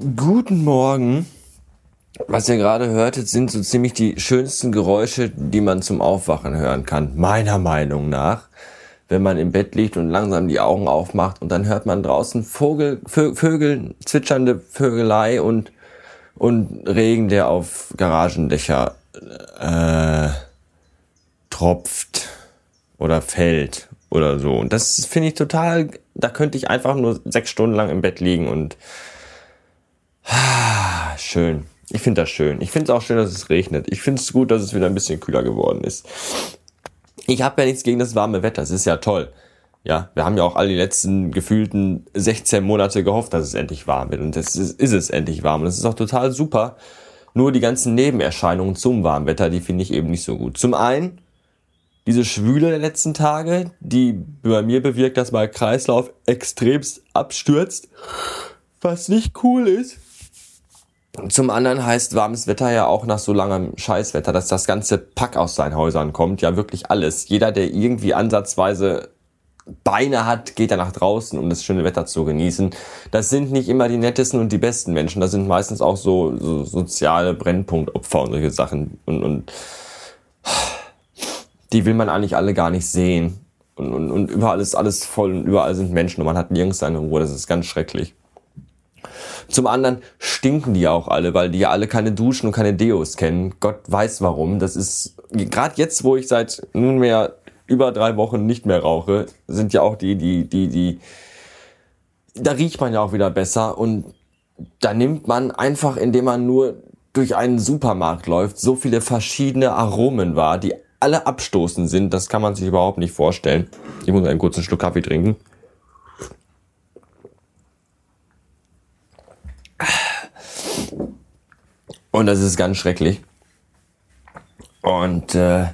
Guten Morgen. Was ihr gerade hörtet, sind so ziemlich die schönsten Geräusche, die man zum Aufwachen hören kann, meiner Meinung nach. Wenn man im Bett liegt und langsam die Augen aufmacht und dann hört man draußen Vogel, Vö Vögel, zwitschernde Vögelei und, und Regen, der auf Garagendächer äh, tropft oder fällt oder so. Und das finde ich total, da könnte ich einfach nur sechs Stunden lang im Bett liegen und schön. Ich finde das schön. Ich finde es auch schön, dass es regnet. Ich finde es gut, dass es wieder ein bisschen kühler geworden ist. Ich habe ja nichts gegen das warme Wetter. Es ist ja toll. Ja, wir haben ja auch all die letzten gefühlten 16 Monate gehofft, dass es endlich warm wird. Und jetzt ist, ist es endlich warm. Und das ist auch total super. Nur die ganzen Nebenerscheinungen zum Warmwetter, die finde ich eben nicht so gut. Zum einen diese Schwüle der letzten Tage, die bei mir bewirkt, dass mein Kreislauf extremst abstürzt, was nicht cool ist. Zum anderen heißt warmes Wetter ja auch nach so langem Scheißwetter, dass das ganze Pack aus seinen Häusern kommt. Ja, wirklich alles. Jeder, der irgendwie ansatzweise Beine hat, geht er nach draußen, um das schöne Wetter zu genießen. Das sind nicht immer die nettesten und die besten Menschen. Das sind meistens auch so, so soziale Brennpunktopfer und solche Sachen. Und, und die will man eigentlich alle gar nicht sehen. Und, und, und überall ist alles voll und überall sind Menschen und man hat nirgends seine Ruhe. Das ist ganz schrecklich. Zum anderen stinken die auch alle, weil die ja alle keine Duschen und keine Deos kennen. Gott weiß warum. Das ist gerade jetzt, wo ich seit nunmehr über drei Wochen nicht mehr rauche, sind ja auch die, die, die, die, da riecht man ja auch wieder besser und da nimmt man einfach, indem man nur durch einen Supermarkt läuft, so viele verschiedene Aromen wahr, die alle abstoßend sind. Das kann man sich überhaupt nicht vorstellen. Ich muss einen kurzen Schluck Kaffee trinken. Und das ist ganz schrecklich. Und äh,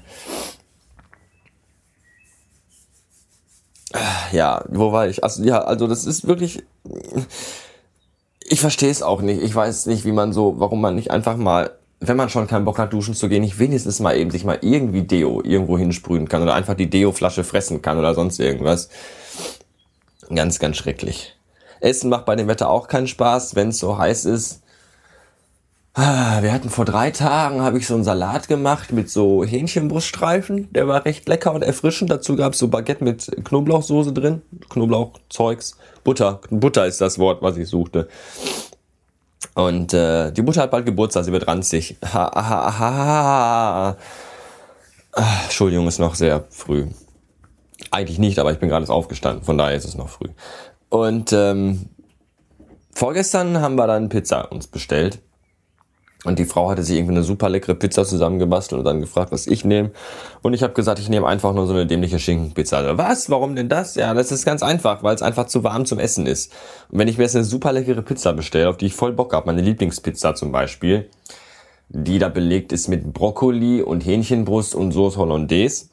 ja, wo war ich? Also ja, also das ist wirklich. Ich verstehe es auch nicht. Ich weiß nicht, wie man so, warum man nicht einfach mal, wenn man schon keinen Bock hat, duschen zu gehen, nicht wenigstens mal eben sich mal irgendwie Deo irgendwo hinsprühen kann oder einfach die Deo-Flasche fressen kann oder sonst irgendwas. Ganz, ganz schrecklich. Essen macht bei dem Wetter auch keinen Spaß, wenn es so heiß ist. Ah, wir hatten vor drei Tagen, habe ich so einen Salat gemacht mit so Hähnchenbruststreifen. Der war recht lecker und erfrischend. Dazu gab es so Baguette mit Knoblauchsoße drin. Knoblauchzeugs. Butter. Butter ist das Wort, was ich suchte. Und äh, die Mutter hat bald Geburtstag, sie wird ranzig. Ha, ha, ha, ha, ha. Ah, Entschuldigung, ist noch sehr früh. Eigentlich nicht, aber ich bin gerade aufgestanden, von daher ist es noch früh. Und ähm, vorgestern haben wir dann Pizza uns bestellt. Und die Frau hatte sich irgendwie eine super leckere Pizza zusammengebastelt und dann gefragt, was ich nehme. Und ich habe gesagt, ich nehme einfach nur so eine dämliche Schinkenpizza. Also, was? Warum denn das? Ja, das ist ganz einfach, weil es einfach zu warm zum Essen ist. Und wenn ich mir jetzt eine super leckere Pizza bestelle, auf die ich voll Bock habe, meine Lieblingspizza zum Beispiel, die da belegt ist mit Brokkoli und Hähnchenbrust und Sauce Hollandaise,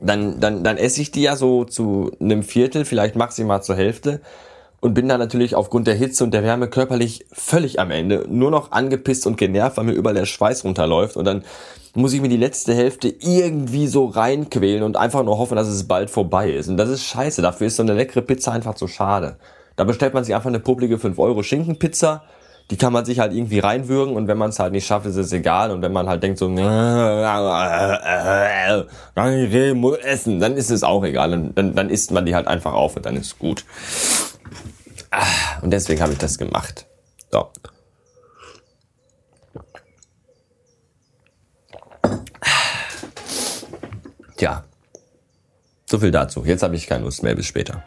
dann, dann, dann esse ich die ja so zu einem Viertel, vielleicht maximal zur Hälfte und bin dann natürlich aufgrund der Hitze und der Wärme körperlich völlig am Ende, nur noch angepisst und genervt, weil mir überall der Schweiß runterläuft und dann muss ich mir die letzte Hälfte irgendwie so reinquälen und einfach nur hoffen, dass es bald vorbei ist. Und das ist scheiße, dafür ist so eine leckere Pizza einfach zu schade. Da bestellt man sich einfach eine publige 5 Euro Schinkenpizza, die kann man sich halt irgendwie reinwürgen und wenn man es halt nicht schafft, ist es egal. Und wenn man halt denkt so, ich muss essen, dann ist es auch egal. Dann, dann, dann isst man die halt einfach auf und dann ist gut. Ah, und deswegen habe ich das gemacht. So. Tja, so viel dazu. Jetzt habe ich keine Lust mehr. Bis später.